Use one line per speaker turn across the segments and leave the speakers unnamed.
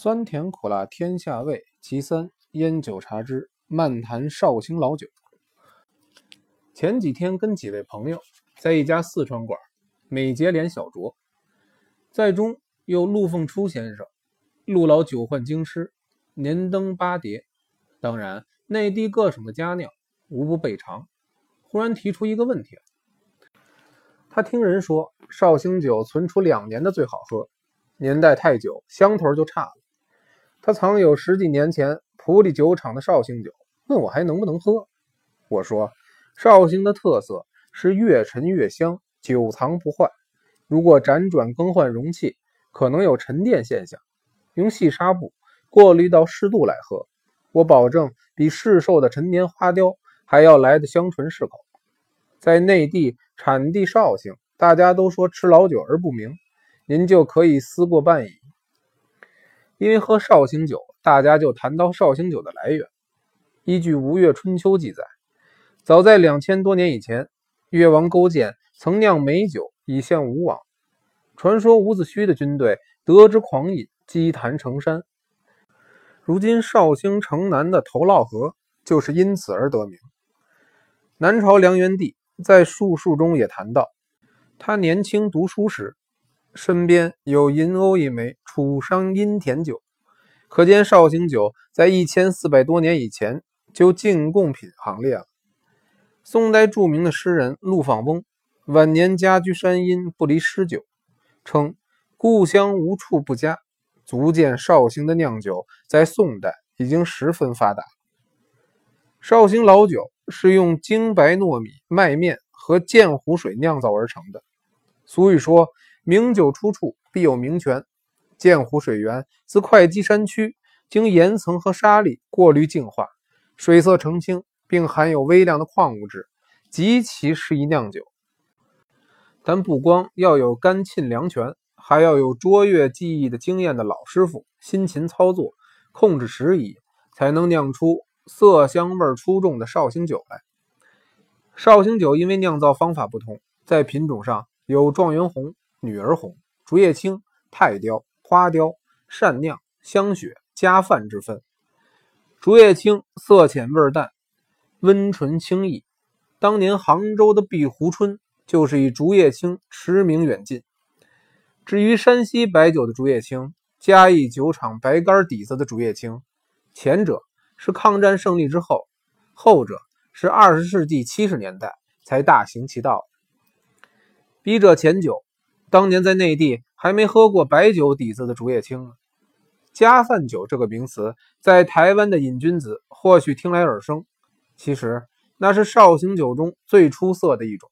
酸甜苦辣天下味，其三烟酒茶之漫谈绍兴老酒。前几天跟几位朋友在一家四川馆美节连小酌，在中有陆凤初先生，陆老酒患京师，年登八叠，当然内地各省的佳酿无不备尝。忽然提出一个问题他听人说绍兴酒存储两年的最好喝，年代太久，香头就差了。他藏有十几年前普里酒厂的绍兴酒，问我还能不能喝。我说，绍兴的特色是越陈越香，久藏不坏。如果辗转更换容器，可能有沉淀现象。用细纱布过滤到适度来喝，我保证比市售的陈年花雕还要来的香醇适口。在内地产地绍兴，大家都说吃老酒而不明，您就可以思过半矣。因为喝绍兴酒，大家就谈到绍兴酒的来源。依据《吴越春秋》记载，早在两千多年以前，越王勾践曾酿美酒以献吴王。传说伍子胥的军队得之狂饮，积坛成山。如今绍兴城南的头涝河就是因此而得名。南朝梁元帝在述述中也谈到，他年轻读书时。身边有银瓯一枚，楚商阴田酒，可见绍兴酒在一千四百多年以前就进贡品行列了。宋代著名的诗人陆放翁晚年家居山阴，不离诗酒，称故乡无处不佳，足见绍兴的酿酒在宋代已经十分发达。绍兴老酒是用精白糯米、麦面和鉴湖水酿造而成的。俗语说。名酒出处必有名泉，鉴湖水源自会稽山区，经岩层和沙砾过滤净化，水色澄清，并含有微量的矿物质，极其适宜酿酒。但不光要有甘沁凉泉，还要有卓越技艺的经验的老师傅辛勤操作，控制时宜，才能酿出色香味出众的绍兴酒来。绍兴酒因为酿造方法不同，在品种上有状元红。女儿红、竹叶青、太雕、花雕、善酿、香雪、加饭之分。竹叶青色浅味淡，温醇清逸。当年杭州的碧湖春就是以竹叶青驰名远近。至于山西白酒的竹叶青，嘉义酒厂白干底子的竹叶青，前者是抗战胜利之后，后者是二十世纪七十年代才大行其道。笔者前酒。当年在内地还没喝过白酒底子的竹叶青呢。加饭酒这个名词，在台湾的瘾君子或许听来耳生，其实那是绍兴酒中最出色的一种。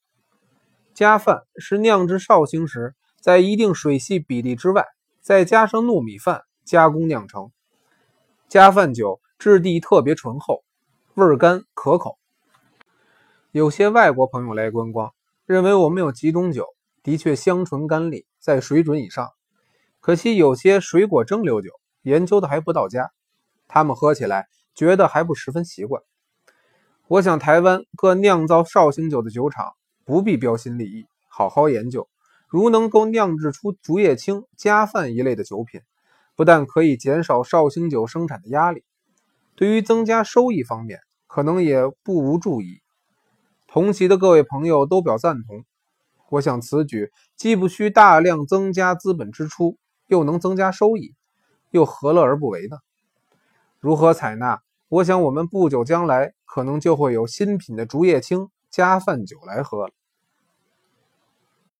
加饭是酿制绍兴时，在一定水系比例之外，再加上糯米饭加工酿成。加饭酒质地特别醇厚，味甘可口。有些外国朋友来观光，认为我们有几种酒。的确香醇甘冽，在水准以上。可惜有些水果蒸馏酒研究的还不到家，他们喝起来觉得还不十分习惯。我想台湾各酿造绍兴酒的酒厂不必标新立异，好好研究，如能够酿制出竹叶青、加饭一类的酒品，不但可以减少绍兴酒生产的压力，对于增加收益方面可能也不无助益。同席的各位朋友都表赞同。我想此举既不需大量增加资本支出，又能增加收益，又何乐而不为呢？如何采纳？我想我们不久将来可能就会有新品的竹叶青加饭酒来喝了。